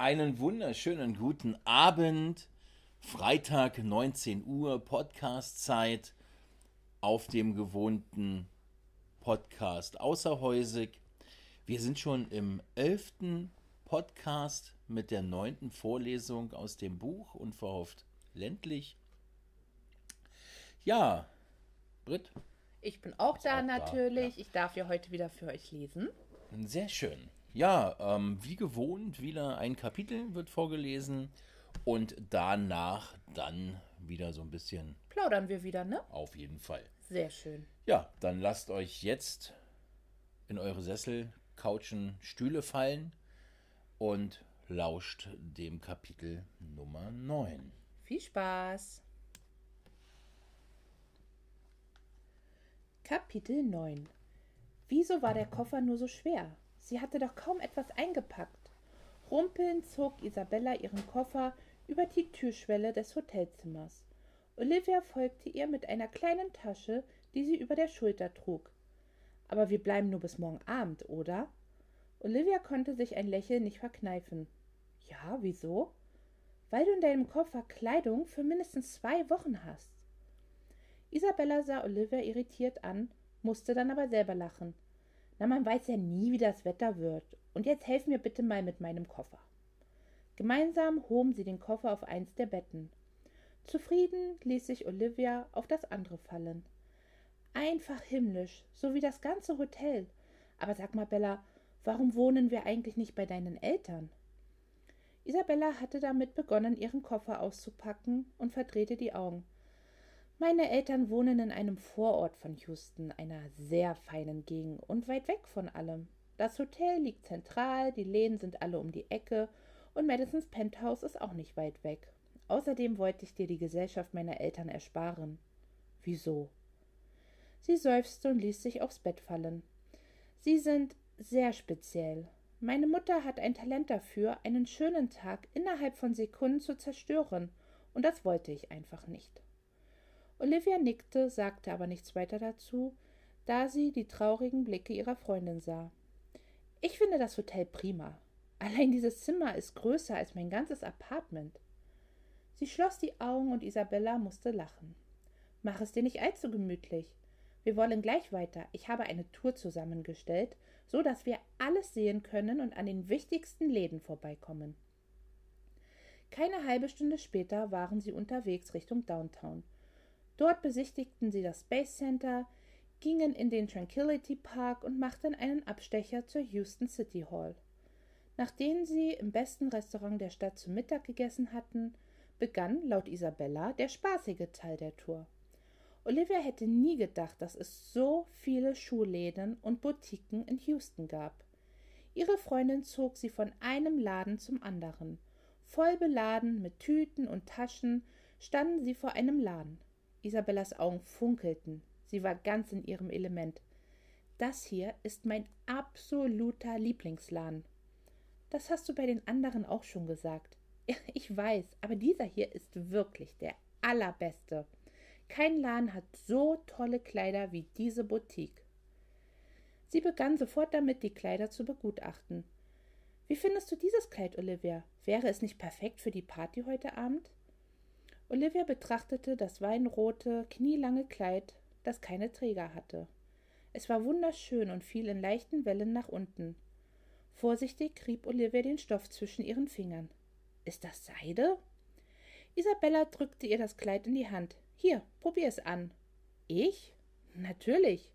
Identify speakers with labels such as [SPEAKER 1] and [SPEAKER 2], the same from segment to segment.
[SPEAKER 1] Einen wunderschönen guten Abend. Freitag 19 Uhr Podcastzeit auf dem gewohnten Podcast Außerhäusig. Wir sind schon im elften Podcast mit der neunten Vorlesung aus dem Buch Unverhofft ländlich. Ja, Britt.
[SPEAKER 2] Ich bin auch da auch natürlich. Da, ja. Ich darf ja heute wieder für euch lesen.
[SPEAKER 1] Sehr schön. Ja, ähm, wie gewohnt, wieder ein Kapitel wird vorgelesen und danach dann wieder so ein bisschen.
[SPEAKER 2] Plaudern wir wieder, ne?
[SPEAKER 1] Auf jeden Fall.
[SPEAKER 2] Sehr schön.
[SPEAKER 1] Ja, dann lasst euch jetzt in eure Sessel, Couchen, Stühle fallen und lauscht dem Kapitel Nummer 9.
[SPEAKER 2] Viel Spaß! Kapitel 9 Wieso war der Koffer nur so schwer? Sie hatte doch kaum etwas eingepackt. Rumpelnd zog Isabella ihren Koffer über die Türschwelle des Hotelzimmers. Olivia folgte ihr mit einer kleinen Tasche, die sie über der Schulter trug. Aber wir bleiben nur bis morgen Abend, oder? Olivia konnte sich ein Lächeln nicht verkneifen. Ja, wieso? Weil du in deinem Koffer Kleidung für mindestens zwei Wochen hast. Isabella sah Olivia irritiert an, musste dann aber selber lachen. Na, man weiß ja nie, wie das Wetter wird. Und jetzt helf mir bitte mal mit meinem Koffer. Gemeinsam hoben sie den Koffer auf eins der Betten. Zufrieden ließ sich Olivia auf das andere fallen. Einfach himmlisch, so wie das ganze Hotel. Aber sag mal, Bella, warum wohnen wir eigentlich nicht bei deinen Eltern? Isabella hatte damit begonnen, ihren Koffer auszupacken und verdrehte die Augen. Meine Eltern wohnen in einem Vorort von Houston, einer sehr feinen Gegend und weit weg von allem. Das Hotel liegt zentral, die Läden sind alle um die Ecke und Madisons Penthouse ist auch nicht weit weg. Außerdem wollte ich dir die Gesellschaft meiner Eltern ersparen. Wieso? Sie seufzte und ließ sich aufs Bett fallen. Sie sind sehr speziell. Meine Mutter hat ein Talent dafür, einen schönen Tag innerhalb von Sekunden zu zerstören, und das wollte ich einfach nicht. Olivia nickte, sagte aber nichts weiter dazu, da sie die traurigen Blicke ihrer Freundin sah. Ich finde das Hotel prima. Allein dieses Zimmer ist größer als mein ganzes Apartment. Sie schloss die Augen und Isabella musste lachen. Mach es dir nicht allzu gemütlich. Wir wollen gleich weiter. Ich habe eine Tour zusammengestellt, so dass wir alles sehen können und an den wichtigsten Läden vorbeikommen. Keine halbe Stunde später waren sie unterwegs Richtung Downtown. Dort besichtigten sie das Space Center, gingen in den Tranquility Park und machten einen Abstecher zur Houston City Hall. Nachdem sie im besten Restaurant der Stadt zu Mittag gegessen hatten, begann laut Isabella der spaßige Teil der Tour. Olivia hätte nie gedacht, dass es so viele Schuhläden und Boutiquen in Houston gab. Ihre Freundin zog sie von einem Laden zum anderen. Voll beladen mit Tüten und Taschen standen sie vor einem Laden. Isabellas Augen funkelten. Sie war ganz in ihrem Element. Das hier ist mein absoluter Lieblingsladen. Das hast du bei den anderen auch schon gesagt. Ich weiß, aber dieser hier ist wirklich der allerbeste. Kein Laden hat so tolle Kleider wie diese Boutique. Sie begann sofort damit, die Kleider zu begutachten. Wie findest du dieses Kleid, Olivia? Wäre es nicht perfekt für die Party heute Abend? Olivia betrachtete das weinrote, knielange Kleid, das keine Träger hatte. Es war wunderschön und fiel in leichten Wellen nach unten. Vorsichtig rieb Olivia den Stoff zwischen ihren Fingern. Ist das Seide? Isabella drückte ihr das Kleid in die Hand. Hier, probier es an. Ich? Natürlich.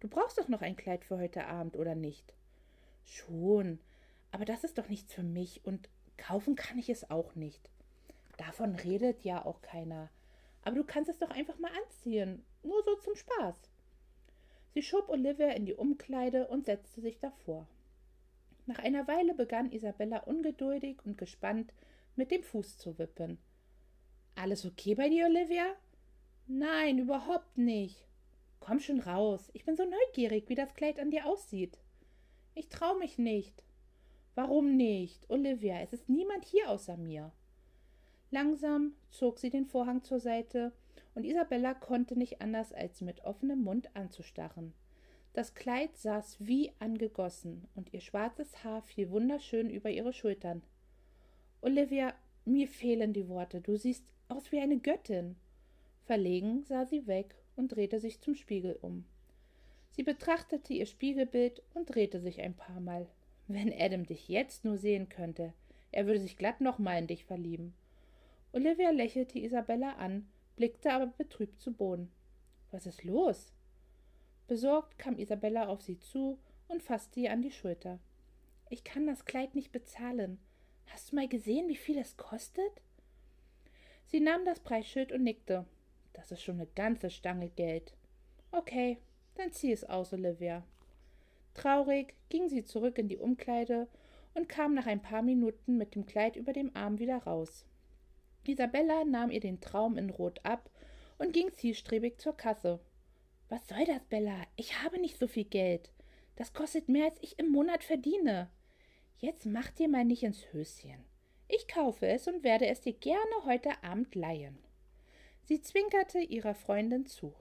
[SPEAKER 2] Du brauchst doch noch ein Kleid für heute Abend, oder nicht? Schon. Aber das ist doch nichts für mich und kaufen kann ich es auch nicht. Davon redet ja auch keiner. Aber du kannst es doch einfach mal anziehen. Nur so zum Spaß. Sie schob Olivia in die Umkleide und setzte sich davor. Nach einer Weile begann Isabella ungeduldig und gespannt mit dem Fuß zu wippen. Alles okay bei dir, Olivia? Nein, überhaupt nicht. Komm schon raus. Ich bin so neugierig, wie das Kleid an dir aussieht. Ich trau mich nicht. Warum nicht? Olivia, es ist niemand hier außer mir. Langsam zog sie den Vorhang zur Seite, und Isabella konnte nicht anders, als mit offenem Mund anzustarren. Das Kleid saß wie angegossen, und ihr schwarzes Haar fiel wunderschön über ihre Schultern. Olivia, mir fehlen die Worte. Du siehst aus wie eine Göttin. Verlegen sah sie weg und drehte sich zum Spiegel um. Sie betrachtete ihr Spiegelbild und drehte sich ein paar Mal. Wenn Adam dich jetzt nur sehen könnte, er würde sich glatt nochmal in dich verlieben. Olivia lächelte Isabella an, blickte aber betrübt zu Boden. Was ist los? Besorgt kam Isabella auf sie zu und fasste ihr an die Schulter. Ich kann das Kleid nicht bezahlen. Hast du mal gesehen, wie viel es kostet? Sie nahm das Preisschild und nickte. Das ist schon eine ganze Stange Geld. Okay, dann zieh es aus, Olivia. Traurig ging sie zurück in die Umkleide und kam nach ein paar Minuten mit dem Kleid über dem Arm wieder raus. Isabella nahm ihr den Traum in Rot ab und ging zielstrebig zur Kasse. Was soll das, Bella? Ich habe nicht so viel Geld. Das kostet mehr, als ich im Monat verdiene. Jetzt mach dir mal nicht ins Höschen. Ich kaufe es und werde es dir gerne heute Abend leihen. Sie zwinkerte ihrer Freundin zu.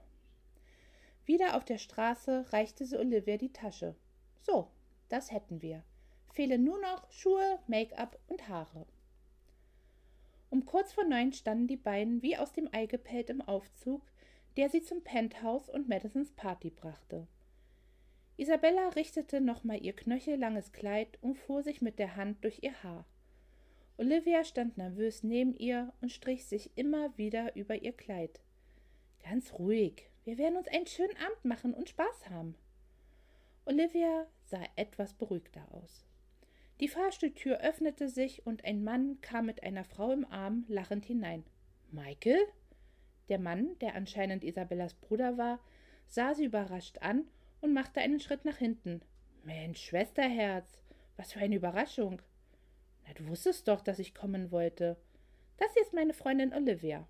[SPEAKER 2] Wieder auf der Straße reichte sie Olivia die Tasche. So, das hätten wir. Fehlen nur noch Schuhe, Make-up und Haare. Um kurz vor neun standen die beiden wie aus dem Ei gepellt im Aufzug, der sie zum Penthouse und Madisons Party brachte. Isabella richtete nochmal ihr knöchellanges Kleid und fuhr sich mit der Hand durch ihr Haar. Olivia stand nervös neben ihr und strich sich immer wieder über ihr Kleid. Ganz ruhig, wir werden uns einen schönen Abend machen und Spaß haben. Olivia sah etwas beruhigter aus. Die Fahrstuhltür öffnete sich und ein Mann kam mit einer Frau im Arm lachend hinein. Michael? Der Mann, der anscheinend Isabellas Bruder war, sah sie überrascht an und machte einen Schritt nach hinten. Mensch, Schwesterherz, was für eine Überraschung. Na, du wusstest doch, dass ich kommen wollte. Das hier ist meine Freundin Olivia.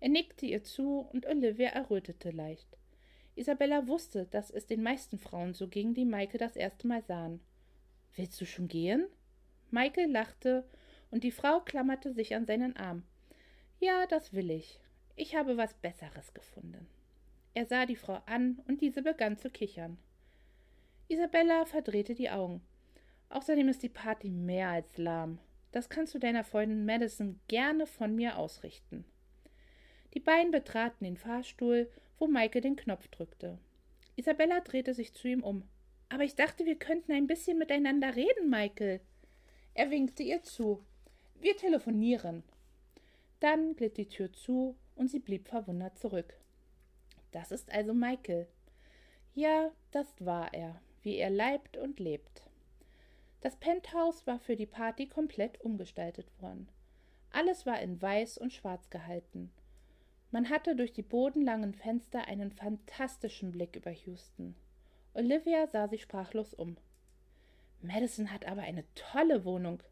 [SPEAKER 2] Er nickte ihr zu und Olivia errötete leicht. Isabella wusste, dass es den meisten Frauen so ging, die Maike das erste Mal sahen. Willst du schon gehen? Michael lachte und die Frau klammerte sich an seinen Arm. Ja, das will ich. Ich habe was Besseres gefunden. Er sah die Frau an und diese begann zu kichern. Isabella verdrehte die Augen. Außerdem ist die Party mehr als lahm. Das kannst du deiner Freundin Madison gerne von mir ausrichten. Die beiden betraten den Fahrstuhl, wo Maike den Knopf drückte. Isabella drehte sich zu ihm um. Aber ich dachte, wir könnten ein bisschen miteinander reden, Michael. Er winkte ihr zu. Wir telefonieren. Dann glitt die Tür zu und sie blieb verwundert zurück. Das ist also Michael. Ja, das war er, wie er leibt und lebt. Das Penthouse war für die Party komplett umgestaltet worden. Alles war in weiß und schwarz gehalten. Man hatte durch die bodenlangen Fenster einen fantastischen Blick über Houston. Olivia sah sich sprachlos um. Madison hat aber eine tolle Wohnung.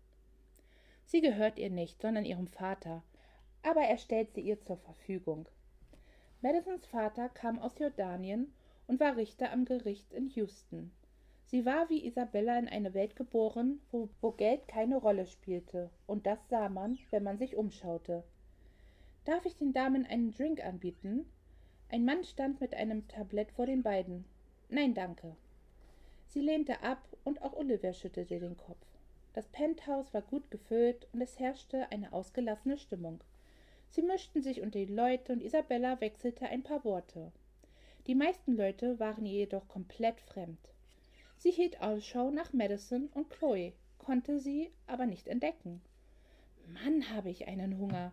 [SPEAKER 2] Sie gehört ihr nicht, sondern ihrem Vater, aber er stellt sie ihr zur Verfügung. Madisons Vater kam aus Jordanien und war Richter am Gericht in Houston. Sie war wie Isabella in eine Welt geboren, wo, wo Geld keine Rolle spielte, und das sah man, wenn man sich umschaute. Darf ich den Damen einen Drink anbieten? Ein Mann stand mit einem Tablett vor den beiden. Nein, danke. Sie lehnte ab und auch Olivia schüttelte den Kopf. Das Penthouse war gut gefüllt und es herrschte eine ausgelassene Stimmung. Sie mischten sich unter die Leute und Isabella wechselte ein paar Worte. Die meisten Leute waren ihr jedoch komplett fremd. Sie hielt Ausschau nach Madison und Chloe, konnte sie aber nicht entdecken. Mann, habe ich einen Hunger.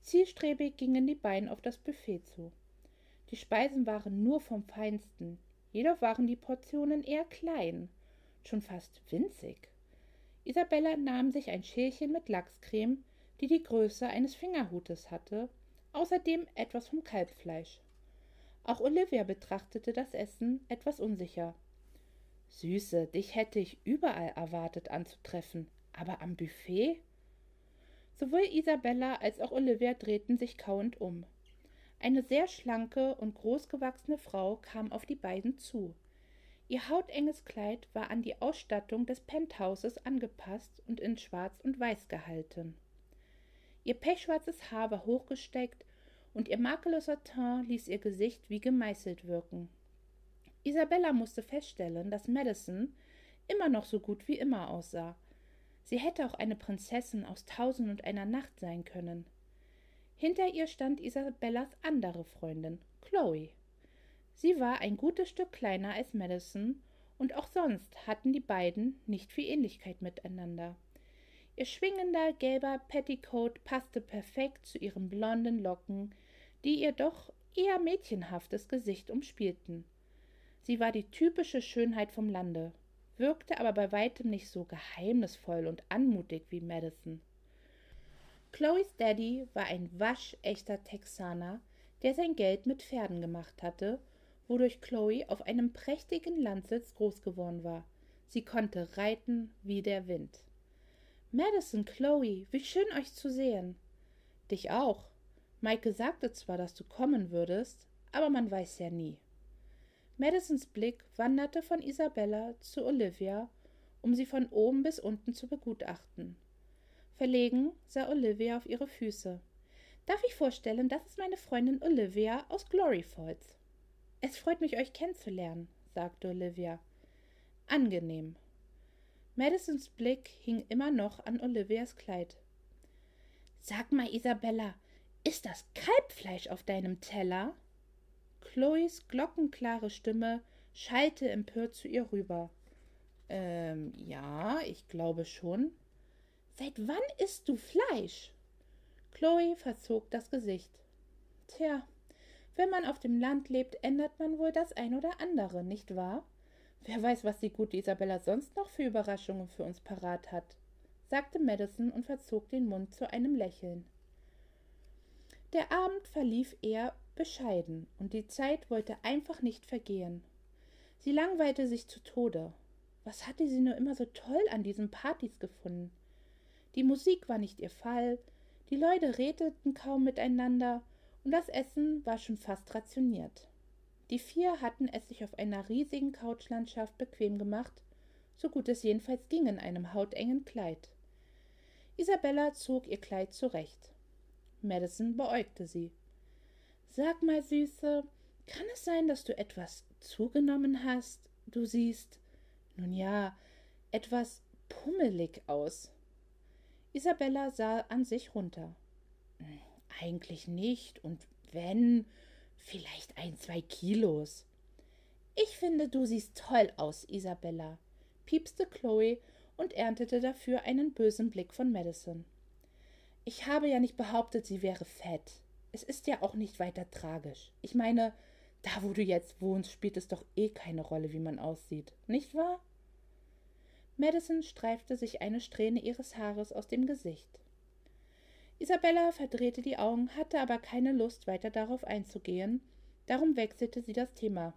[SPEAKER 2] Zielstrebig gingen die beiden auf das Buffet zu. Die Speisen waren nur vom Feinsten, jedoch waren die Portionen eher klein, schon fast winzig. Isabella nahm sich ein Schälchen mit Lachscreme, die die Größe eines Fingerhutes hatte, außerdem etwas vom Kalbfleisch. Auch Olivia betrachtete das Essen etwas unsicher. Süße, dich hätte ich überall erwartet anzutreffen, aber am Buffet? Sowohl Isabella als auch Olivia drehten sich kauend um. Eine sehr schlanke und großgewachsene Frau kam auf die beiden zu. Ihr hautenges Kleid war an die Ausstattung des Penthauses angepasst und in Schwarz und Weiß gehalten. Ihr pechschwarzes Haar war hochgesteckt und ihr makelloser Teint ließ ihr Gesicht wie gemeißelt wirken. Isabella musste feststellen, dass Madison immer noch so gut wie immer aussah. Sie hätte auch eine Prinzessin aus Tausend und einer Nacht sein können. Hinter ihr stand Isabellas andere Freundin, Chloe. Sie war ein gutes Stück kleiner als Madison, und auch sonst hatten die beiden nicht viel Ähnlichkeit miteinander. Ihr schwingender gelber Petticoat passte perfekt zu ihren blonden Locken, die ihr doch eher mädchenhaftes Gesicht umspielten. Sie war die typische Schönheit vom Lande, wirkte aber bei weitem nicht so geheimnisvoll und anmutig wie Madison. Chloes Daddy war ein waschechter Texaner, der sein Geld mit Pferden gemacht hatte, wodurch Chloe auf einem prächtigen Landsitz groß geworden war. Sie konnte reiten wie der Wind. Madison, Chloe, wie schön euch zu sehen. Dich auch. Maike sagte zwar, dass du kommen würdest, aber man weiß ja nie. Madisons Blick wanderte von Isabella zu Olivia, um sie von oben bis unten zu begutachten. Verlegen sah Olivia auf ihre Füße. Darf ich vorstellen, das ist meine Freundin Olivia aus Glory Falls. Es freut mich, euch kennenzulernen, sagte Olivia. Angenehm. Madisons Blick hing immer noch an Olivias Kleid. Sag mal, Isabella, ist das Kalbfleisch auf deinem Teller? Chloes glockenklare Stimme schallte empört zu ihr rüber. Ähm, ja, ich glaube schon. Seit wann isst du Fleisch? Chloe verzog das Gesicht. Tja, wenn man auf dem Land lebt, ändert man wohl das ein oder andere, nicht wahr? Wer weiß, was die gute Isabella sonst noch für Überraschungen für uns parat hat, sagte Madison und verzog den Mund zu einem Lächeln. Der Abend verlief eher bescheiden, und die Zeit wollte einfach nicht vergehen. Sie langweilte sich zu Tode. Was hatte sie nur immer so toll an diesen Partys gefunden? Die Musik war nicht ihr Fall, die Leute redeten kaum miteinander, und das Essen war schon fast rationiert. Die vier hatten es sich auf einer riesigen Couchlandschaft bequem gemacht, so gut es jedenfalls ging in einem hautengen Kleid. Isabella zog ihr Kleid zurecht. Madison beäugte sie. Sag mal, Süße, kann es sein, dass du etwas zugenommen hast? Du siehst, nun ja, etwas pummelig aus. Isabella sah an sich runter. Eigentlich nicht, und wenn, vielleicht ein, zwei Kilos. Ich finde, du siehst toll aus, Isabella, piepste Chloe und erntete dafür einen bösen Blick von Madison. Ich habe ja nicht behauptet, sie wäre fett. Es ist ja auch nicht weiter tragisch. Ich meine, da wo du jetzt wohnst, spielt es doch eh keine Rolle, wie man aussieht, nicht wahr? Madison streifte sich eine Strähne ihres Haares aus dem Gesicht. Isabella verdrehte die Augen, hatte aber keine Lust, weiter darauf einzugehen, darum wechselte sie das Thema.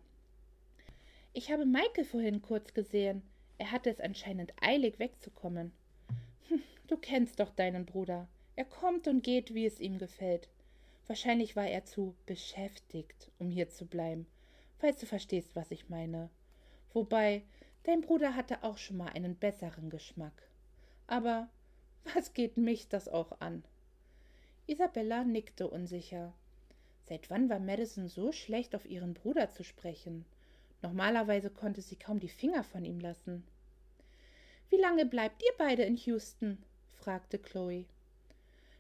[SPEAKER 2] Ich habe Michael vorhin kurz gesehen. Er hatte es anscheinend eilig wegzukommen. Hm, du kennst doch deinen Bruder. Er kommt und geht, wie es ihm gefällt. Wahrscheinlich war er zu beschäftigt, um hier zu bleiben, falls du verstehst, was ich meine. Wobei, Dein Bruder hatte auch schon mal einen besseren Geschmack. Aber was geht mich das auch an? Isabella nickte unsicher. Seit wann war Madison so schlecht, auf ihren Bruder zu sprechen? Normalerweise konnte sie kaum die Finger von ihm lassen. Wie lange bleibt ihr beide in Houston? fragte Chloe.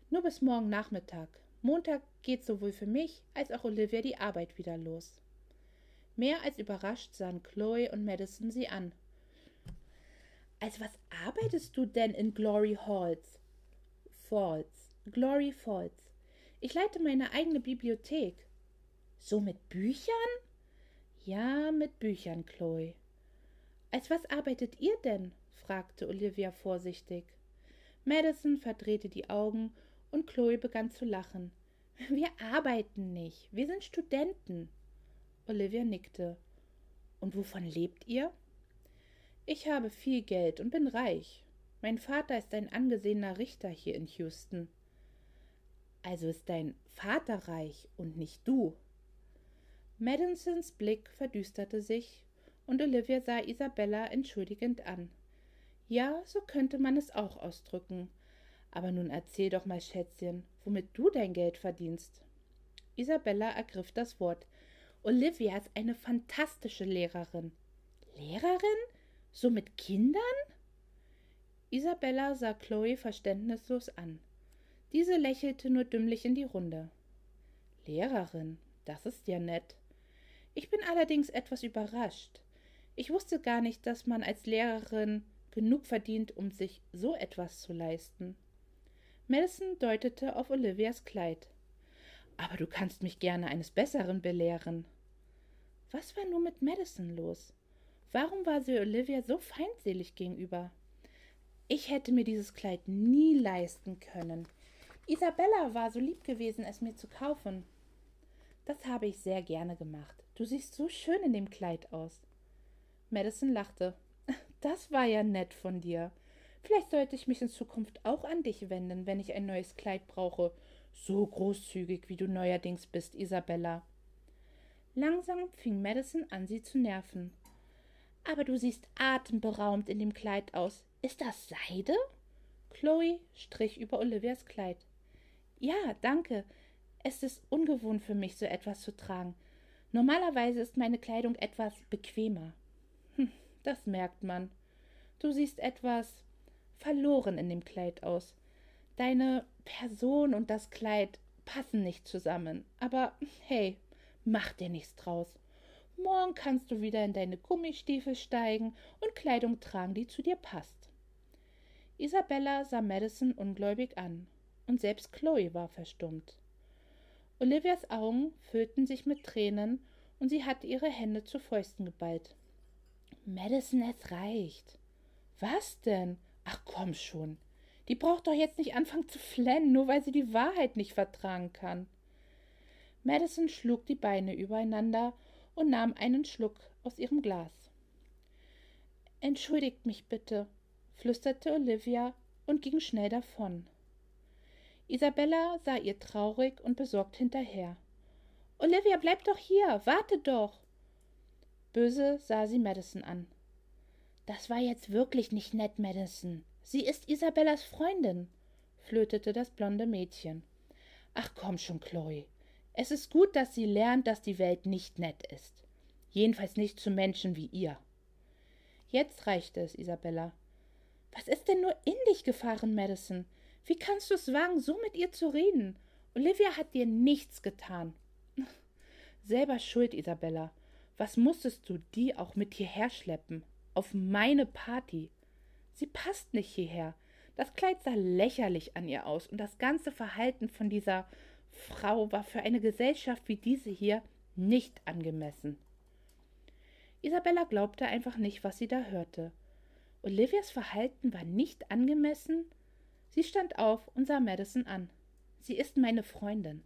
[SPEAKER 2] Nur bis morgen Nachmittag. Montag geht sowohl für mich als auch Olivia die Arbeit wieder los. Mehr als überrascht sahen Chloe und Madison sie an. Als was arbeitest du denn in Glory Halls? Falls. Glory Falls. Ich leite meine eigene Bibliothek. So mit Büchern? Ja, mit Büchern, Chloe. Als was arbeitet ihr denn? fragte Olivia vorsichtig. Madison verdrehte die Augen und Chloe begann zu lachen. Wir arbeiten nicht. Wir sind Studenten. Olivia nickte. Und wovon lebt ihr? Ich habe viel Geld und bin reich. Mein Vater ist ein angesehener Richter hier in Houston. Also ist dein Vater reich und nicht du. Madisons Blick verdüsterte sich, und Olivia sah Isabella entschuldigend an. Ja, so könnte man es auch ausdrücken. Aber nun erzähl doch mal, Schätzchen, womit du dein Geld verdienst. Isabella ergriff das Wort. Olivia ist eine fantastische Lehrerin. Lehrerin? So mit Kindern? Isabella sah Chloe verständnislos an. Diese lächelte nur dümmlich in die Runde. Lehrerin, das ist ja nett. Ich bin allerdings etwas überrascht. Ich wusste gar nicht, dass man als Lehrerin genug verdient, um sich so etwas zu leisten. Madison deutete auf Olivias Kleid. Aber du kannst mich gerne eines Besseren belehren. Was war nur mit Madison los? Warum war sie Olivia so feindselig gegenüber? Ich hätte mir dieses Kleid nie leisten können. Isabella war so lieb gewesen, es mir zu kaufen. Das habe ich sehr gerne gemacht. Du siehst so schön in dem Kleid aus. Madison lachte. Das war ja nett von dir. Vielleicht sollte ich mich in Zukunft auch an dich wenden, wenn ich ein neues Kleid brauche. So großzügig, wie du neuerdings bist, Isabella. Langsam fing Madison an, sie zu nerven. Aber du siehst atemberaubend in dem Kleid aus. Ist das Seide? Chloe strich über Olivias Kleid. Ja, danke. Es ist ungewohnt für mich, so etwas zu tragen. Normalerweise ist meine Kleidung etwas bequemer. Hm, das merkt man. Du siehst etwas verloren in dem Kleid aus. Deine Person und das Kleid passen nicht zusammen. Aber hey, mach dir nichts draus. Morgen kannst du wieder in deine Gummistiefel steigen und Kleidung tragen, die zu dir passt. Isabella sah Madison ungläubig an, und selbst Chloe war verstummt. Olivias Augen füllten sich mit Tränen, und sie hatte ihre Hände zu Fäusten geballt. Madison, es reicht. Was denn? Ach komm schon. Die braucht doch jetzt nicht anfangen zu flennen, nur weil sie die Wahrheit nicht vertragen kann. Madison schlug die Beine übereinander und nahm einen Schluck aus ihrem Glas. Entschuldigt mich bitte, flüsterte Olivia und ging schnell davon. Isabella sah ihr traurig und besorgt hinterher. Olivia, bleib doch hier, warte doch. Böse sah sie Madison an. Das war jetzt wirklich nicht nett, Madison. Sie ist Isabellas Freundin, flötete das blonde Mädchen. Ach komm schon, Chloe. Es ist gut, dass sie lernt, dass die Welt nicht nett ist. Jedenfalls nicht zu Menschen wie ihr. Jetzt reichte es, Isabella. Was ist denn nur in dich gefahren, Madison? Wie kannst du es wagen, so mit ihr zu reden? Olivia hat dir nichts getan. Selber schuld, Isabella. Was musstest du die auch mit hierher schleppen? Auf meine Party. Sie passt nicht hierher. Das Kleid sah lächerlich an ihr aus, und das ganze Verhalten von dieser Frau war für eine Gesellschaft wie diese hier nicht angemessen. Isabella glaubte einfach nicht, was sie da hörte. Olivias Verhalten war nicht angemessen. Sie stand auf und sah Madison an. Sie ist meine Freundin.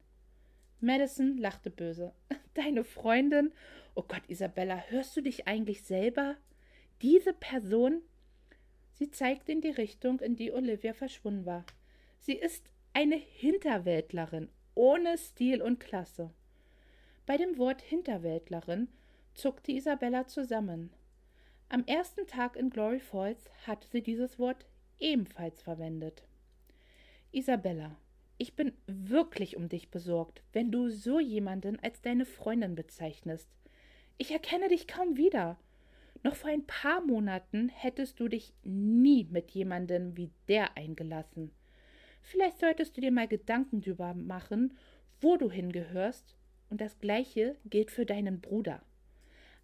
[SPEAKER 2] Madison lachte böse. Deine Freundin? Oh Gott, Isabella, hörst du dich eigentlich selber? Diese Person? Sie zeigte in die Richtung, in die Olivia verschwunden war. Sie ist eine Hinterwäldlerin, ohne Stil und Klasse. Bei dem Wort Hinterwäldlerin zuckte Isabella zusammen. Am ersten Tag in Glory Falls hatte sie dieses Wort ebenfalls verwendet. Isabella, ich bin wirklich um dich besorgt, wenn du so jemanden als deine Freundin bezeichnest. Ich erkenne dich kaum wieder. Noch vor ein paar Monaten hättest du dich nie mit jemandem wie der eingelassen. Vielleicht solltest du dir mal Gedanken darüber machen, wo du hingehörst, und das gleiche gilt für deinen Bruder.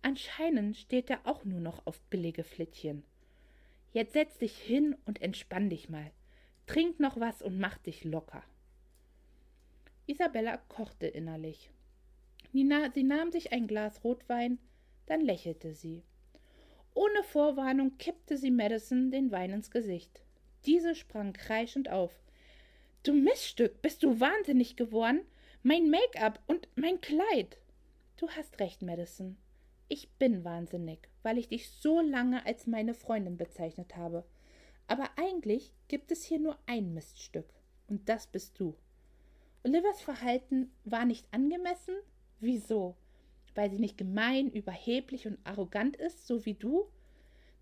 [SPEAKER 2] Anscheinend steht er auch nur noch auf billige Flittchen. Jetzt setz dich hin und entspann dich mal. Trink noch was und mach dich locker. Isabella kochte innerlich. Nina, sie nahm sich ein Glas Rotwein, dann lächelte sie. Ohne Vorwarnung kippte sie Madison den Wein ins Gesicht. Diese sprang kreischend auf. Du Miststück, bist du wahnsinnig geworden? Mein Make-up und mein Kleid. Du hast recht, Madison. Ich bin wahnsinnig, weil ich dich so lange als meine Freundin bezeichnet habe. Aber eigentlich gibt es hier nur ein Miststück, und das bist du. Olivers Verhalten war nicht angemessen? Wieso? Weil sie nicht gemein, überheblich und arrogant ist, so wie du?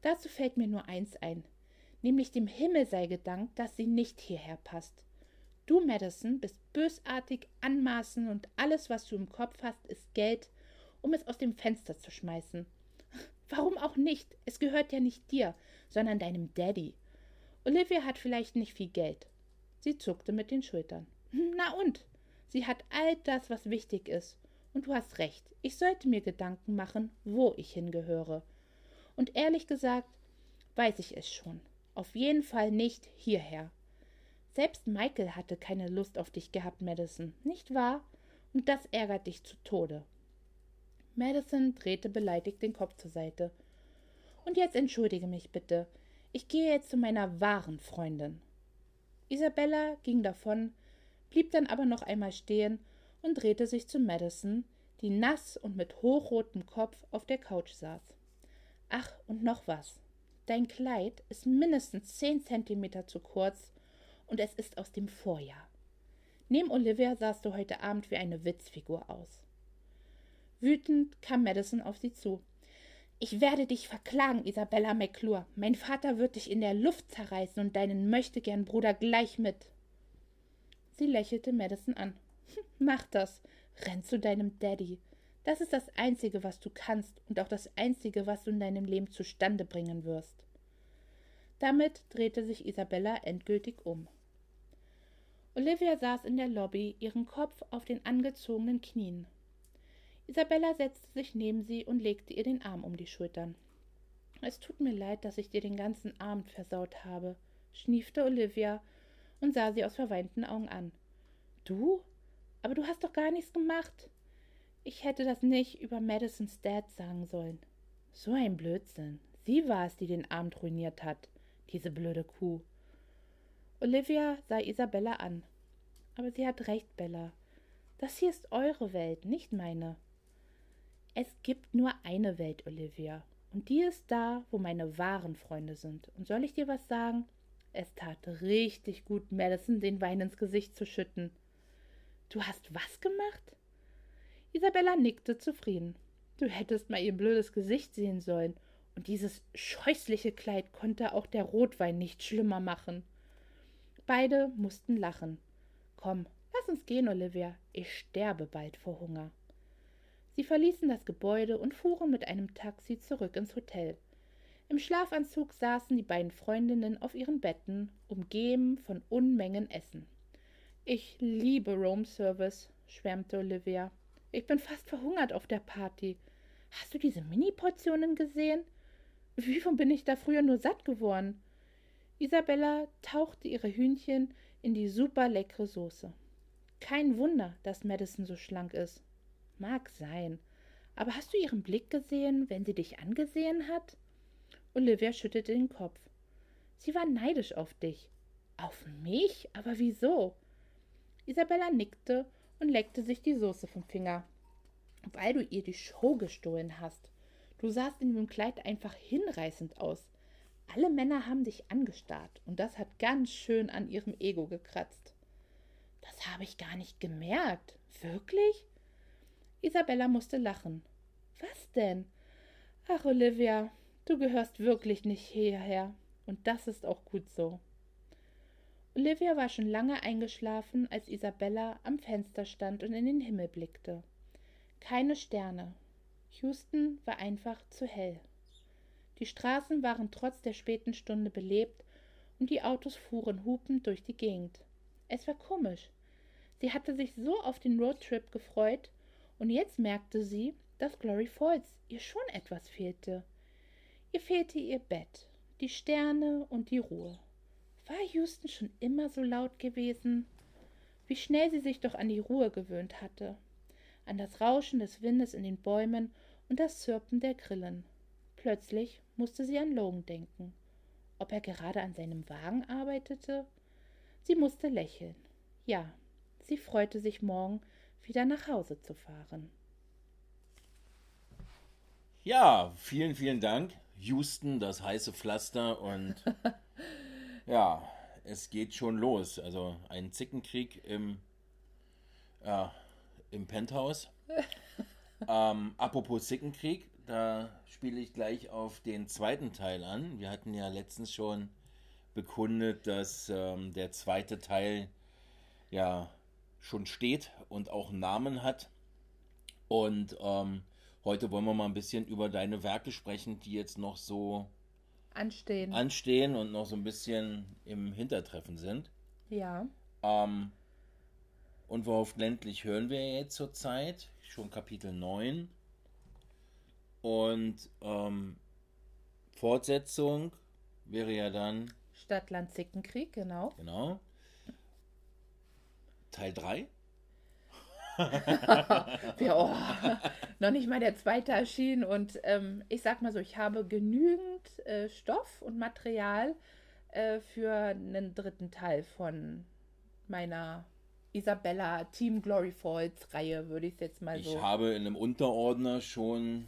[SPEAKER 2] Dazu fällt mir nur eins ein, nämlich dem Himmel sei gedankt, dass sie nicht hierher passt. Du, Madison, bist bösartig, anmaßend und alles, was du im Kopf hast, ist Geld, um es aus dem Fenster zu schmeißen. Warum auch nicht? Es gehört ja nicht dir, sondern deinem Daddy. Olivia hat vielleicht nicht viel Geld. Sie zuckte mit den Schultern. Na und? Sie hat all das, was wichtig ist. Und du hast recht, ich sollte mir Gedanken machen, wo ich hingehöre. Und ehrlich gesagt, weiß ich es schon. Auf jeden Fall nicht hierher. Selbst Michael hatte keine Lust auf dich gehabt, Madison, nicht wahr? Und das ärgert dich zu Tode. Madison drehte beleidigt den Kopf zur Seite. Und jetzt entschuldige mich bitte. Ich gehe jetzt zu meiner wahren Freundin. Isabella ging davon, blieb dann aber noch einmal stehen und drehte sich zu Madison, die nass und mit hochrotem Kopf auf der Couch saß. Ach, und noch was. Dein Kleid ist mindestens zehn Zentimeter zu kurz und es ist aus dem Vorjahr. Neben Olivia sahst du heute Abend wie eine Witzfigur aus. Wütend kam Madison auf sie zu. Ich werde dich verklagen, Isabella McClure. Mein Vater wird dich in der Luft zerreißen und deinen möchtegern Bruder gleich mit. Sie lächelte Madison an. Mach das. Renn zu deinem Daddy. Das ist das Einzige, was du kannst und auch das Einzige, was du in deinem Leben zustande bringen wirst. Damit drehte sich Isabella endgültig um. Olivia saß in der Lobby, ihren Kopf auf den angezogenen Knien. Isabella setzte sich neben sie und legte ihr den Arm um die Schultern. Es tut mir leid, dass ich dir den ganzen Abend versaut habe, schniefte Olivia und sah sie aus verweinten Augen an. Du? Aber du hast doch gar nichts gemacht. Ich hätte das nicht über Madisons Dad sagen sollen. So ein Blödsinn. Sie war es, die den Abend ruiniert hat, diese blöde Kuh. Olivia sah Isabella an. Aber sie hat recht, Bella. Das hier ist eure Welt, nicht meine. Es gibt nur eine Welt, Olivia. Und die ist da, wo meine wahren Freunde sind. Und soll ich dir was sagen? Es tat richtig gut, Madison den Wein ins Gesicht zu schütten. Du hast was gemacht? Isabella nickte zufrieden. Du hättest mal ihr blödes Gesicht sehen sollen. Und dieses scheußliche Kleid konnte auch der Rotwein nicht schlimmer machen. Beide mussten lachen. Komm, lass uns gehen, Olivia. Ich sterbe bald vor Hunger. Sie verließen das Gebäude und fuhren mit einem Taxi zurück ins Hotel. Im Schlafanzug saßen die beiden Freundinnen auf ihren Betten, umgeben von Unmengen Essen. Ich liebe Room Service, schwärmte Olivia. Ich bin fast verhungert auf der Party. Hast du diese Mini-Portionen gesehen? Wie von bin ich da früher nur satt geworden? Isabella tauchte ihre Hühnchen in die super leckere Soße. Kein Wunder, dass Madison so schlank ist. Mag sein. Aber hast du ihren Blick gesehen, wenn sie dich angesehen hat? Olivia schüttelte den Kopf. Sie war neidisch auf dich. Auf mich? Aber wieso? Isabella nickte und leckte sich die Soße vom Finger. Weil du ihr die Show gestohlen hast. Du sahst in dem Kleid einfach hinreißend aus. Alle Männer haben dich angestarrt und das hat ganz schön an ihrem Ego gekratzt. Das habe ich gar nicht gemerkt. Wirklich? Isabella musste lachen. Was denn? Ach, Olivia, du gehörst wirklich nicht hierher. Und das ist auch gut so. Olivia war schon lange eingeschlafen, als Isabella am Fenster stand und in den Himmel blickte. Keine Sterne. Houston war einfach zu hell. Die Straßen waren trotz der späten Stunde belebt und die Autos fuhren hupend durch die Gegend. Es war komisch. Sie hatte sich so auf den Roadtrip gefreut und jetzt merkte sie, dass Glory Falls ihr schon etwas fehlte. Ihr fehlte ihr Bett, die Sterne und die Ruhe. War Houston schon immer so laut gewesen? Wie schnell sie sich doch an die Ruhe gewöhnt hatte, an das Rauschen des Windes in den Bäumen und das Zirpen der Grillen. Plötzlich musste sie an Logan denken. Ob er gerade an seinem Wagen arbeitete? Sie musste lächeln. Ja, sie freute sich morgen wieder nach Hause zu fahren.
[SPEAKER 1] Ja, vielen, vielen Dank. Houston, das heiße Pflaster und ja, es geht schon los. Also ein Zickenkrieg im, ja, im Penthouse. ähm, apropos Zickenkrieg, da spiele ich gleich auf den zweiten Teil an. Wir hatten ja letztens schon bekundet, dass ähm, der zweite Teil ja schon steht und auch einen Namen hat. Und ähm, heute wollen wir mal ein bisschen über deine Werke sprechen, die jetzt noch so
[SPEAKER 2] anstehen.
[SPEAKER 1] anstehen und noch so ein bisschen im Hintertreffen sind.
[SPEAKER 2] ja.
[SPEAKER 1] Ähm, Unverhofft ländlich hören wir jetzt zurzeit, schon Kapitel 9. Und ähm, Fortsetzung wäre ja dann,
[SPEAKER 2] Stadt-Land-Zickenkrieg, genau.
[SPEAKER 1] genau, Teil 3.
[SPEAKER 2] Ja, oh, noch nicht mal der zweite erschienen und ähm, ich sag mal so, ich habe genügend äh, Stoff und Material äh, für einen dritten Teil von meiner Isabella Team Glory Falls Reihe, würde ich es jetzt mal
[SPEAKER 1] Ich
[SPEAKER 2] so.
[SPEAKER 1] habe in einem Unterordner schon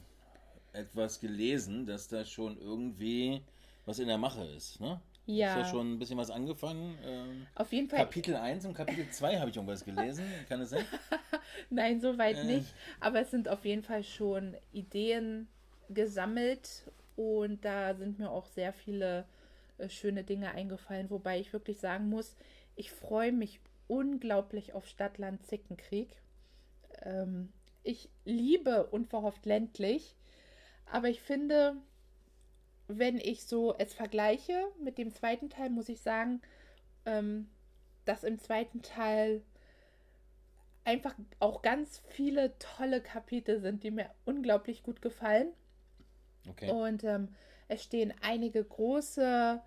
[SPEAKER 1] etwas gelesen, dass da schon irgendwie was in der Mache ist. Ne?
[SPEAKER 2] Ja.
[SPEAKER 1] Ist da schon ein bisschen was angefangen? Ähm,
[SPEAKER 2] Auf jeden Fall,
[SPEAKER 1] Kapitel 1 und Kapitel 2 habe ich irgendwas gelesen. Kann es sein?
[SPEAKER 2] nein, soweit
[SPEAKER 1] Äh.
[SPEAKER 2] nicht, aber es sind auf jeden Fall schon Ideen gesammelt und da sind mir auch sehr viele äh, schöne Dinge eingefallen, wobei ich wirklich sagen muss, ich freue mich unglaublich auf Stadtland Zickenkrieg. Ähm, ich liebe unverhofft ländlich, aber ich finde, wenn ich so es vergleiche mit dem zweiten Teil, muss ich sagen, ähm, dass im zweiten Teil einfach auch ganz viele tolle Kapitel sind, die mir unglaublich gut gefallen.
[SPEAKER 1] Okay.
[SPEAKER 2] Und ähm, es stehen einige große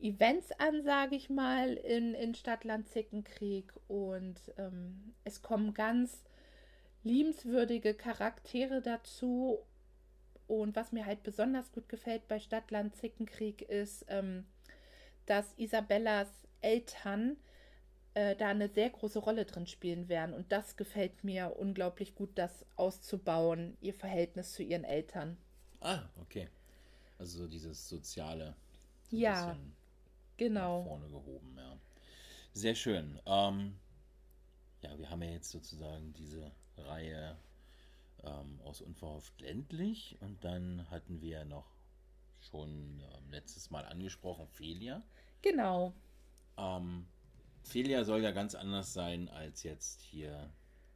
[SPEAKER 2] Events an, sage ich mal, in, in Stadtland Zickenkrieg. Und ähm, es kommen ganz liebenswürdige Charaktere dazu. Und was mir halt besonders gut gefällt bei Stadtland Zickenkrieg ist, ähm, dass Isabellas Eltern äh, da eine sehr große Rolle drin spielen werden. Und das gefällt mir unglaublich gut, das auszubauen, ihr Verhältnis zu ihren Eltern.
[SPEAKER 1] Ah, okay. Also so dieses Soziale. so
[SPEAKER 2] Ja, Genau.
[SPEAKER 1] vorne gehoben, ja. Sehr schön. Ähm, ja, wir haben ja jetzt sozusagen diese Reihe ähm, aus Unverhofft ländlich und dann hatten wir ja noch schon ähm, letztes Mal angesprochen, Felia.
[SPEAKER 2] Genau.
[SPEAKER 1] Ähm, Felia soll ja ganz anders sein als jetzt hier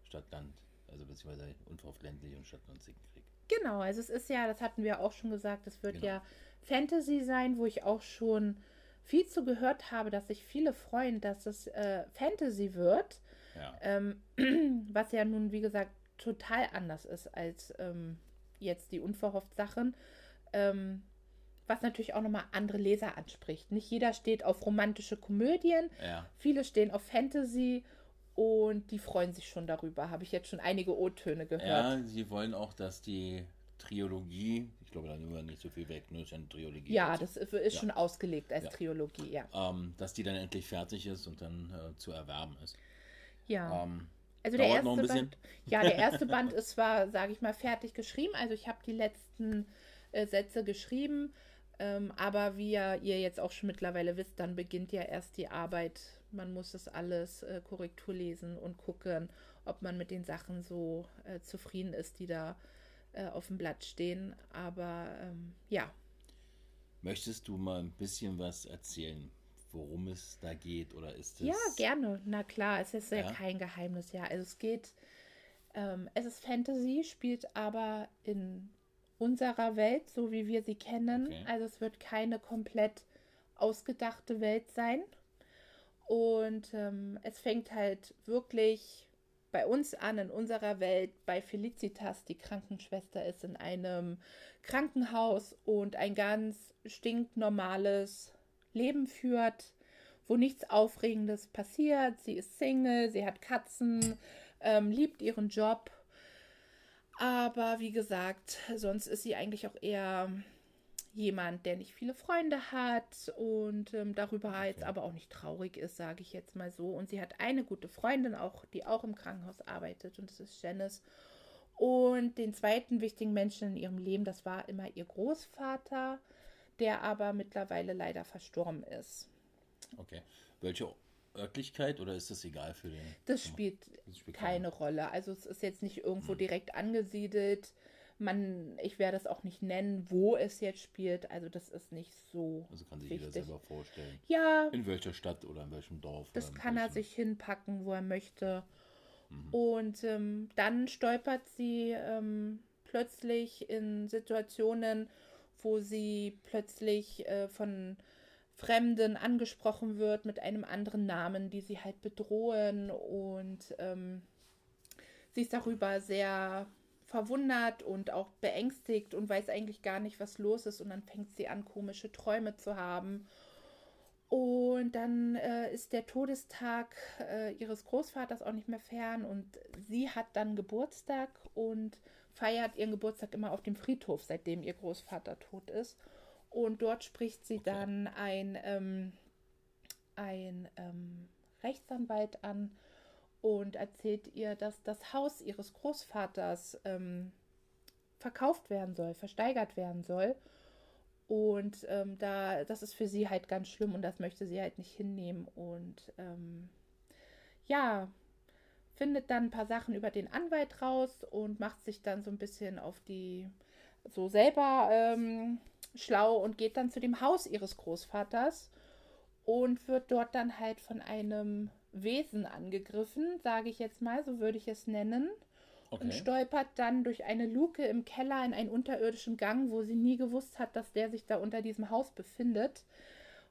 [SPEAKER 1] Stadtland, also beziehungsweise Unverhofft ländlich und Stadtland Zickenkrieg.
[SPEAKER 2] Genau, also es ist ja, das hatten wir auch schon gesagt, es wird
[SPEAKER 1] Genau.
[SPEAKER 2] ja Fantasy sein, wo ich auch schon viel zu gehört habe, dass sich viele freuen, dass es äh, Fantasy wird,
[SPEAKER 1] Ja.
[SPEAKER 2] ähm, was ja nun, wie gesagt, total anders ist als ähm, jetzt die unverhofft Sachen, ähm, was natürlich auch nochmal andere Leser anspricht. Nicht jeder steht auf romantische Komödien,
[SPEAKER 1] Ja.
[SPEAKER 2] viele stehen auf Fantasy und die freuen sich schon darüber. Habe ich jetzt schon einige O-Töne gehört.
[SPEAKER 1] Ja, sie wollen auch, dass die Trilogie, ich glaube, da nehmen wir nicht so viel weg, nur ist ja eine Trilogie.
[SPEAKER 2] Ja,
[SPEAKER 1] jetzt.
[SPEAKER 2] das ist ist
[SPEAKER 1] Ja.
[SPEAKER 2] schon ausgelegt als
[SPEAKER 1] Ja.
[SPEAKER 2] Trilogie, ja.
[SPEAKER 1] ähm, dass die dann endlich fertig ist und dann äh, zu erwerben ist.
[SPEAKER 2] Ja.
[SPEAKER 1] Ähm,
[SPEAKER 2] also der
[SPEAKER 1] dauert
[SPEAKER 2] erste. Band, ja, der erste Band ist zwar, sage ich mal, fertig geschrieben. Also ich habe die letzten äh, Sätze geschrieben, ähm, aber wie ja ihr jetzt auch schon mittlerweile wisst, dann beginnt ja erst die Arbeit. Man muss das alles äh, Korrektur lesen und gucken, ob man mit den Sachen so äh, zufrieden ist, die da äh, auf dem Blatt stehen. Aber ähm, ja,
[SPEAKER 1] möchtest du mal ein bisschen was erzählen, worum es da geht? Oder ist es.
[SPEAKER 2] Ja, gerne. Na klar, es ist ja,
[SPEAKER 1] Ja?
[SPEAKER 2] kein Geheimnis, ja. Also es geht, ähm, es ist Fantasy, spielt aber in unserer Welt, so wie wir sie kennen.
[SPEAKER 1] Okay.
[SPEAKER 2] Also es wird keine komplett ausgedachte Welt sein. Und ähm, es fängt halt wirklich bei uns an, in unserer Welt, bei Felicitas, die Krankenschwester ist in einem Krankenhaus und ein ganz stinknormales Leben führt, wo nichts Aufregendes passiert. Sie ist Single, sie hat Katzen, ähm, liebt ihren Job. Aber wie gesagt, sonst ist sie eigentlich auch eher jemand, der nicht viele Freunde hat und ähm, darüber jetzt aber auch nicht traurig ist, sage ich jetzt mal so. Und sie hat eine gute Freundin auch, die auch im Krankenhaus arbeitet und das ist Janice. Und den zweiten wichtigen Menschen in ihrem Leben, das war immer ihr Großvater, der aber mittlerweile leider verstorben ist.
[SPEAKER 1] Okay. Welche Örtlichkeit oder ist das egal für den?
[SPEAKER 2] Das spielt
[SPEAKER 1] Das spielt
[SPEAKER 2] keine Rolle. Also es ist jetzt nicht irgendwo
[SPEAKER 1] Hm.
[SPEAKER 2] direkt angesiedelt. Man, ich werde es auch nicht nennen, wo es jetzt spielt. Also das ist nicht so
[SPEAKER 1] Also kann sich jeder
[SPEAKER 2] wichtig.
[SPEAKER 1] selber vorstellen.
[SPEAKER 2] Ja,
[SPEAKER 1] In welcher Stadt oder in welchem Dorf.
[SPEAKER 2] das kann er
[SPEAKER 1] welchem-
[SPEAKER 2] sich hinpacken, wo er möchte.
[SPEAKER 1] Mhm.
[SPEAKER 2] Und ähm, dann stolpert sie ähm, plötzlich in Situationen, wo sie plötzlich äh, von Fremden angesprochen wird mit einem anderen Namen, die sie halt bedrohen. Und ähm, sie ist darüber sehr verwundert und auch beängstigt und weiß eigentlich gar nicht, was los ist. Und dann fängt sie an, komische Träume zu haben. Und dann äh, ist der Todestag äh, ihres Großvaters auch nicht mehr fern. Und sie hat dann Geburtstag und feiert ihren Geburtstag immer auf dem Friedhof, seitdem ihr Großvater tot ist. Und dort spricht sie okay. dann ein, ähm, ein ähm, Rechtsanwalt an und erzählt ihr, dass das Haus ihres Großvaters ähm, verkauft werden soll, versteigert werden soll. Und ähm, da, das ist für sie halt ganz schlimm und das möchte sie halt nicht hinnehmen. Und ähm, ja, findet dann ein paar Sachen über den Anwalt raus und macht sich dann so ein bisschen auf die, so selber ähm, schlau und geht dann zu dem Haus ihres Großvaters und wird dort dann halt von einem Wesen angegriffen, sage ich jetzt mal, so würde ich es nennen. Okay. Und stolpert dann durch eine Luke im Keller in einen unterirdischen Gang, wo sie nie gewusst hat, dass der sich da unter diesem Haus befindet.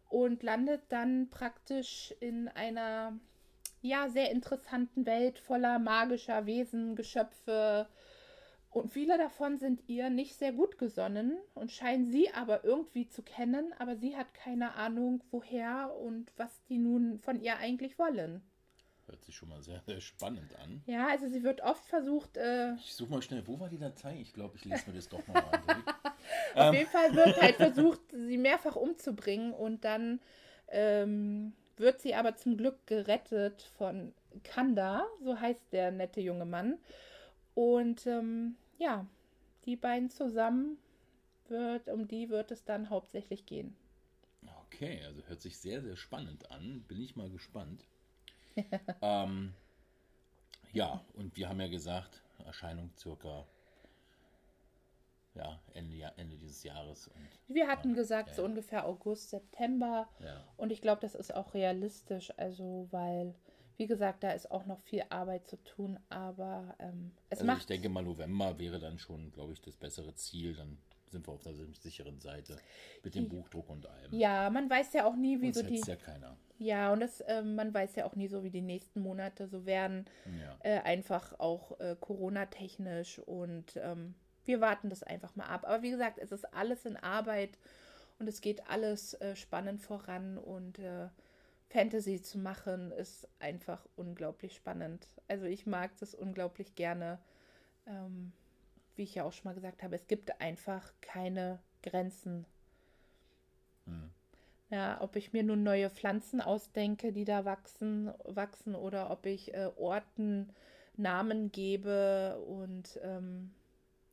[SPEAKER 2] Und landet dann praktisch in einer ja sehr interessanten Welt voller magischer Wesen, Geschöpfe, und viele davon sind ihr nicht sehr gut gesonnen und scheinen sie aber irgendwie zu kennen, aber sie hat keine Ahnung, woher und was die nun von ihr eigentlich wollen.
[SPEAKER 1] Hört sich schon mal sehr, sehr spannend an.
[SPEAKER 2] Ja, also sie wird oft versucht. Äh
[SPEAKER 1] ich suche mal schnell, wo war die Datei? Ich glaube, ich lese mir das doch mal an.
[SPEAKER 2] Auf ähm. jeden Fall wird halt versucht, sie mehrfach umzubringen und dann ähm, wird sie aber zum Glück gerettet von Kanda, so heißt der nette junge Mann. Und ähm, ja, die beiden zusammen wird, um die wird es dann hauptsächlich gehen.
[SPEAKER 1] Okay, also hört sich sehr, sehr spannend an. Bin ich mal gespannt. ähm, ja, und wir haben ja gesagt, Erscheinung circa ja, Ende, Ende dieses Jahres. Und,
[SPEAKER 2] wir hatten ja, gesagt, ja, so ungefähr August, September. Und ich glaube, das ist auch realistisch, also weil wie gesagt, da ist auch noch viel Arbeit zu tun, aber ähm, es
[SPEAKER 1] also
[SPEAKER 2] macht.
[SPEAKER 1] Ich denke mal, November wäre dann schon, glaube ich, das bessere Ziel. Dann sind wir auf der sicheren Seite mit dem Buchdruck und allem.
[SPEAKER 2] Ja, man weiß ja auch nie, wie Uns so die.
[SPEAKER 1] ja keiner.
[SPEAKER 2] Ja, und das, äh, man weiß ja auch nie so, wie die nächsten Monate so werden. Ja. Äh, einfach auch äh, Corona-technisch und ähm, wir warten das einfach mal ab. Aber wie gesagt, es ist alles in Arbeit und es geht alles äh, spannend voran und äh, Fantasy zu machen, ist einfach unglaublich spannend. Also ich mag das unglaublich gerne. Ähm, wie ich ja auch schon mal gesagt habe, es gibt einfach keine Grenzen. Mhm. Ja, ob ich mir nun neue Pflanzen ausdenke, die da wachsen, wachsen oder ob ich äh, Orten Namen gebe und ähm,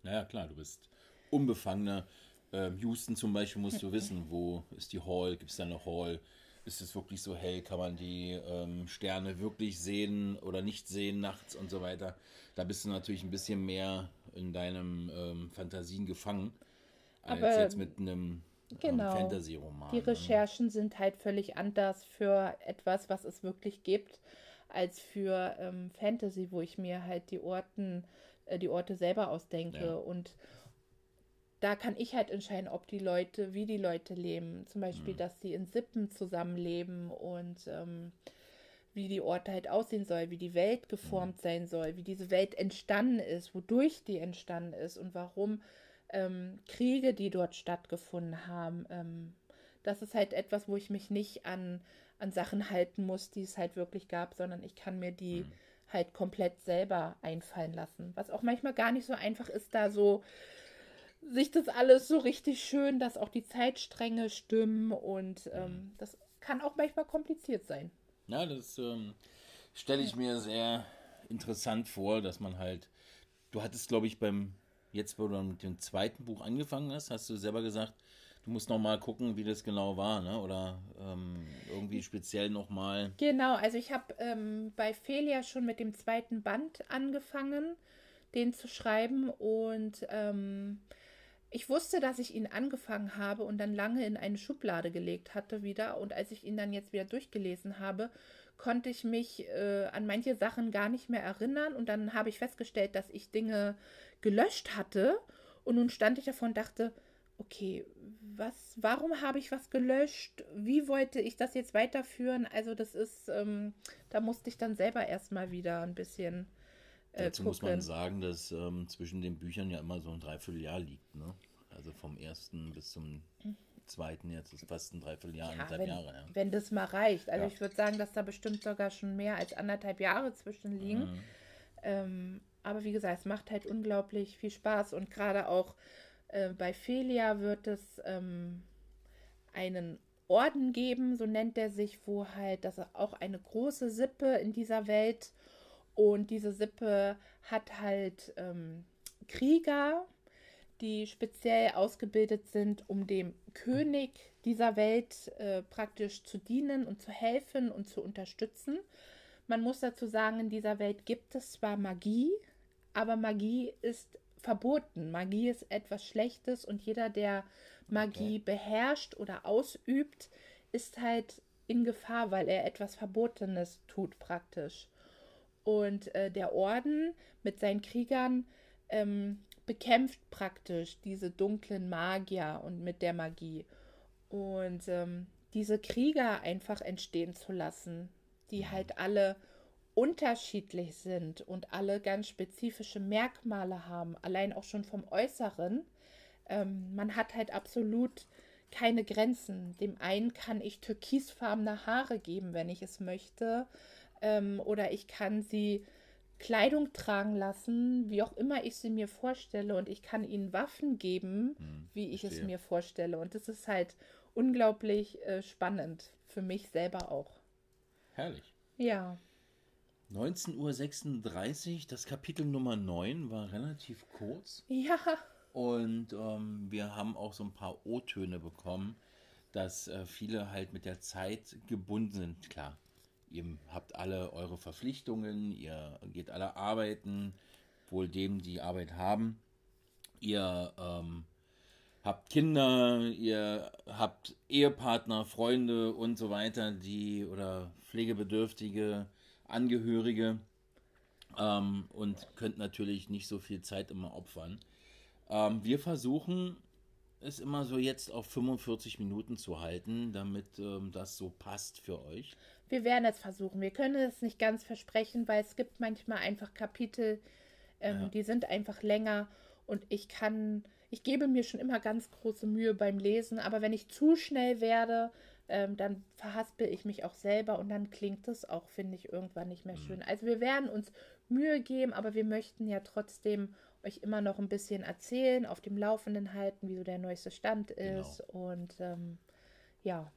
[SPEAKER 1] naja, klar, du bist unbefangener. Ähm, Houston zum Beispiel musst du wissen, wo ist die Hall, gibt es da eine Hall? ist es wirklich so hell, kann man die ähm, Sterne wirklich sehen oder nicht sehen nachts und so weiter. Da bist du natürlich ein bisschen mehr in deinem ähm, Fantasien gefangen, als Aber jetzt mit einem ähm, genau, Fantasy-Roman.
[SPEAKER 2] Die ne? Recherchen sind halt völlig anders für etwas, was es wirklich gibt, als für ähm, Fantasy, wo ich mir halt die Orten, äh, die Orte selber ausdenke ja. und da kann ich halt entscheiden, ob die Leute, wie die Leute leben. Zum Beispiel, mhm. dass sie in Sippen zusammenleben und ähm, wie die Orte halt aussehen soll, wie die Welt geformt mhm. sein soll, wie diese Welt entstanden ist, wodurch die entstanden ist und warum ähm, Kriege, die dort stattgefunden haben. Ähm, das ist halt etwas, wo ich mich nicht an, an Sachen halten muss, die es halt wirklich gab, sondern ich kann mir die mhm. Halt komplett selber einfallen lassen. Was auch manchmal gar nicht so einfach ist, da so sich das alles so richtig schön, dass auch die Zeitstränge stimmen und ähm, mhm. das kann auch manchmal kompliziert sein.
[SPEAKER 1] Ja, das ähm, stelle ich mir sehr interessant vor, dass man halt, du hattest, glaube ich, beim, jetzt wo du mit dem zweiten Buch angefangen hast, hast du selber gesagt, du musst noch mal gucken, wie das genau war, ne? Oder ähm, irgendwie speziell noch mal.
[SPEAKER 2] Genau, also ich habe ähm, bei Felia schon mit dem zweiten Band angefangen, den zu schreiben und ähm, ich wusste, dass ich ihn angefangen habe und dann lange in eine Schublade gelegt hatte wieder. Und als ich ihn dann jetzt wieder durchgelesen habe, konnte ich mich äh, an manche Sachen gar nicht mehr erinnern. Und dann habe ich festgestellt, dass ich Dinge gelöscht hatte. Und nun stand ich davon und dachte, okay, was, warum habe ich was gelöscht? Wie wollte ich das jetzt weiterführen? Also das ist, ähm, da musste ich dann selber erstmal wieder ein bisschen.
[SPEAKER 1] Äh, Dazu gucken. muss man sagen, dass ähm, zwischen den Büchern ja immer so ein Dreivierteljahr liegt, ne? Also vom ersten bis zum zweiten jetzt ist fast ein Dreivierteljahr, ja, anderthalb
[SPEAKER 2] wenn,
[SPEAKER 1] Jahre. Ja.
[SPEAKER 2] Wenn das mal reicht. Also ja. ich würde sagen, dass da bestimmt sogar schon mehr als anderthalb Jahre zwischen liegen. Mhm. Ähm, aber wie gesagt, es macht halt unglaublich viel Spaß und gerade auch äh, bei Felia wird es ähm, einen Orden geben, so nennt er sich, wo halt, das ist auch eine große Sippe in dieser Welt und diese Sippe hat halt ähm, Krieger, die speziell ausgebildet sind, um dem König dieser Welt äh, praktisch zu dienen und zu helfen und zu unterstützen. Man muss dazu sagen, in dieser Welt gibt es zwar Magie, aber Magie ist verboten. Magie ist etwas Schlechtes und jeder, der Magie okay. beherrscht oder ausübt, ist halt in Gefahr, weil er etwas Verbotenes tut praktisch. Und äh, der Orden mit seinen Kriegern ähm, bekämpft praktisch diese dunklen Magier und mit der Magie. Und ähm, diese Krieger einfach entstehen zu lassen, die halt alle unterschiedlich sind und alle ganz spezifische Merkmale haben, allein auch schon vom Äußeren. Ähm, man hat halt absolut keine Grenzen. Dem einen kann ich türkisfarbene Haare geben, wenn ich es möchte. Ähm, oder ich kann sie Kleidung tragen lassen, wie auch immer ich sie mir vorstelle. Und ich kann ihnen Waffen geben, hm, wie ich verstehe. es mir vorstelle. Und das ist halt unglaublich äh, spannend für mich selber auch.
[SPEAKER 1] Herrlich.
[SPEAKER 2] Ja.
[SPEAKER 1] 19.36 Uhr, das Kapitel Nummer 9 war relativ kurz.
[SPEAKER 2] Ja.
[SPEAKER 1] Und ähm, wir haben auch so ein paar O-Töne bekommen, dass äh, viele halt mit der Zeit gebunden sind. Klar, ihr habt alle eure Verpflichtungen, ihr geht alle arbeiten, wohl dem, die Arbeit haben. Ihr ähm, habt Kinder, ihr habt Ehepartner, Freunde und so weiter, die oder Pflegebedürftige, Angehörige ähm, und könnt natürlich nicht so viel Zeit immer opfern. Ähm, wir versuchen es immer so jetzt auf 45 Minuten zu halten, damit ähm, das so passt für euch.
[SPEAKER 2] Wir werden es versuchen. Wir können es nicht ganz versprechen, weil es gibt manchmal einfach Kapitel, ähm, ja. die sind einfach länger und ich kann, ich gebe mir schon immer ganz große Mühe beim Lesen, aber wenn ich zu schnell werde, ähm, dann verhaspel ich mich auch selber und dann klingt es auch, finde ich, irgendwann nicht mehr mhm. schön. Also wir werden uns Mühe geben, aber wir möchten ja trotzdem euch immer noch ein bisschen erzählen, auf dem Laufenden halten, wie so der neueste Stand genau. ist genau. und ähm, ja.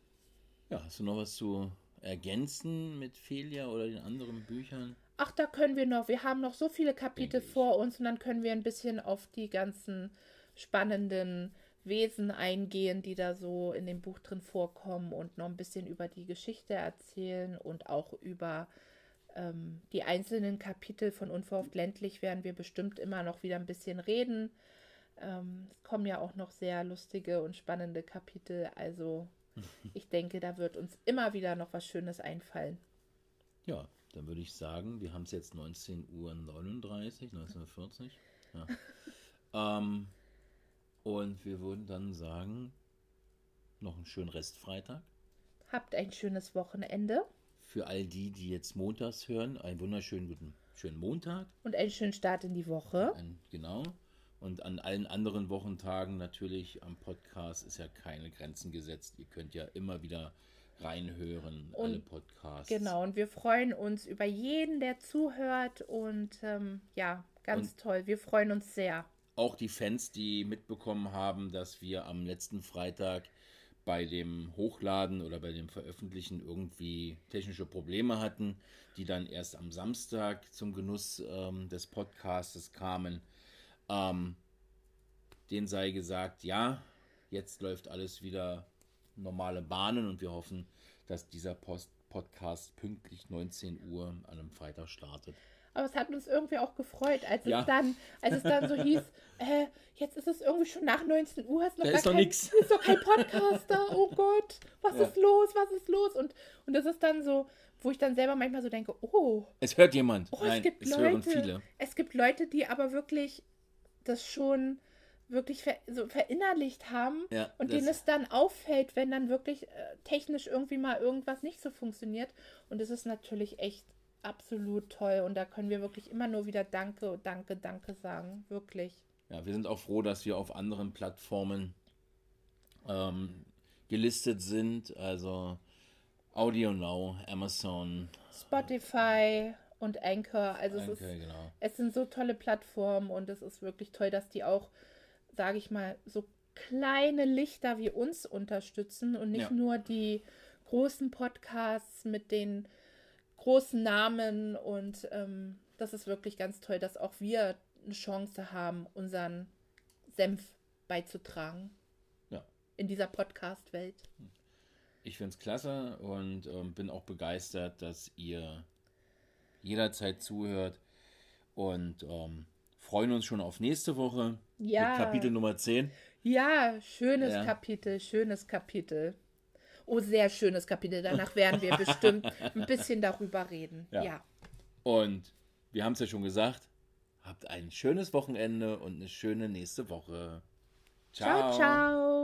[SPEAKER 1] Ja, hast du noch was zu ergänzen mit Felia oder den anderen Büchern?
[SPEAKER 2] Ach, da können wir noch. Wir haben noch so viele Kapitel vor uns und dann können wir ein bisschen auf die ganzen spannenden Wesen eingehen, die da so in dem Buch drin vorkommen und noch ein bisschen über die Geschichte erzählen und auch über ähm, die einzelnen Kapitel von Unverhofft ländlich werden wir bestimmt immer noch wieder ein bisschen reden. Ähm, es kommen ja auch noch sehr lustige und spannende Kapitel, also ich denke, da wird uns immer wieder noch was Schönes einfallen.
[SPEAKER 1] Ja, dann würde ich sagen, wir haben es jetzt 19.39 Uhr, 19.40 Ja. ähm, und wir würden dann sagen, noch einen schönen Restfreitag.
[SPEAKER 2] Habt ein schönes Wochenende.
[SPEAKER 1] Für all die, die jetzt montags hören, einen wunderschönen guten schönen Montag.
[SPEAKER 2] Und einen schönen Start in die Woche.
[SPEAKER 1] Ein, genau. Und an allen anderen Wochentagen natürlich am Podcast ist ja keine Grenzen gesetzt. Ihr könnt ja immer wieder reinhören, und, alle Podcasts.
[SPEAKER 2] Genau, und wir freuen uns über jeden, der zuhört. Und ähm, ja, ganz und toll. Wir freuen uns sehr
[SPEAKER 1] auch die Fans, die mitbekommen haben, dass wir am letzten Freitag bei dem Hochladen oder bei dem Veröffentlichen irgendwie technische Probleme hatten, die dann erst am Samstag zum Genuss ähm, des Podcastes kamen. Ähm, den sei gesagt, ja, jetzt läuft alles wieder normale Bahnen und wir hoffen, dass dieser Post Podcast pünktlich 19 Uhr an einem Freitag startet
[SPEAKER 2] aber es hat uns irgendwie auch gefreut, als ja. es dann, als es dann so hieß, äh, jetzt ist es irgendwie schon nach 19 Uhr,
[SPEAKER 1] ist noch, da ist kein, nichts.
[SPEAKER 2] Ist doch kein Podcaster, oh Gott, was ja. ist los, was ist los? Und, und das ist dann so, wo ich dann selber manchmal so denke, oh.
[SPEAKER 1] Es hört jemand.
[SPEAKER 2] Oh, Nein, es gibt
[SPEAKER 1] es
[SPEAKER 2] Leute,
[SPEAKER 1] viele.
[SPEAKER 2] Es gibt Leute, die aber wirklich das schon wirklich ver so verinnerlicht haben
[SPEAKER 1] Ja,
[SPEAKER 2] und denen es dann auffällt, wenn dann wirklich äh, technisch irgendwie mal irgendwas nicht so funktioniert. Und es ist natürlich echt absolut toll und da können wir wirklich immer nur wieder Danke, Danke, Danke sagen. Wirklich.
[SPEAKER 1] Ja, wir sind auch froh, dass wir auf anderen Plattformen ähm, gelistet sind. Also Audio Now, Amazon,
[SPEAKER 2] Spotify und Anchor. Also es, ist,
[SPEAKER 1] Anchor, genau.
[SPEAKER 2] es sind so tolle Plattformen und es ist wirklich toll, dass die auch, sage ich mal, so kleine Lichter wie uns unterstützen und nicht
[SPEAKER 1] Ja.
[SPEAKER 2] nur die großen Podcasts mit den großen Namen. Und ähm, das ist wirklich ganz toll, dass auch wir eine Chance haben, unseren Senf beizutragen
[SPEAKER 1] Ja.
[SPEAKER 2] in dieser Podcast-Welt.
[SPEAKER 1] Ich finde es klasse und ähm, bin auch begeistert, dass ihr jederzeit zuhört und ähm, freuen uns schon auf nächste Woche
[SPEAKER 2] Ja.
[SPEAKER 1] Kapitel Nummer 10.
[SPEAKER 2] Ja, schönes
[SPEAKER 1] Ja.
[SPEAKER 2] Kapitel, schönes Kapitel. Oh, sehr schönes Kapitel. Danach werden wir bestimmt ein bisschen darüber reden.
[SPEAKER 1] Ja.
[SPEAKER 2] Ja.
[SPEAKER 1] Und wir haben es ja schon gesagt, habt ein schönes Wochenende und eine schöne nächste Woche.
[SPEAKER 2] Ciao, ciao.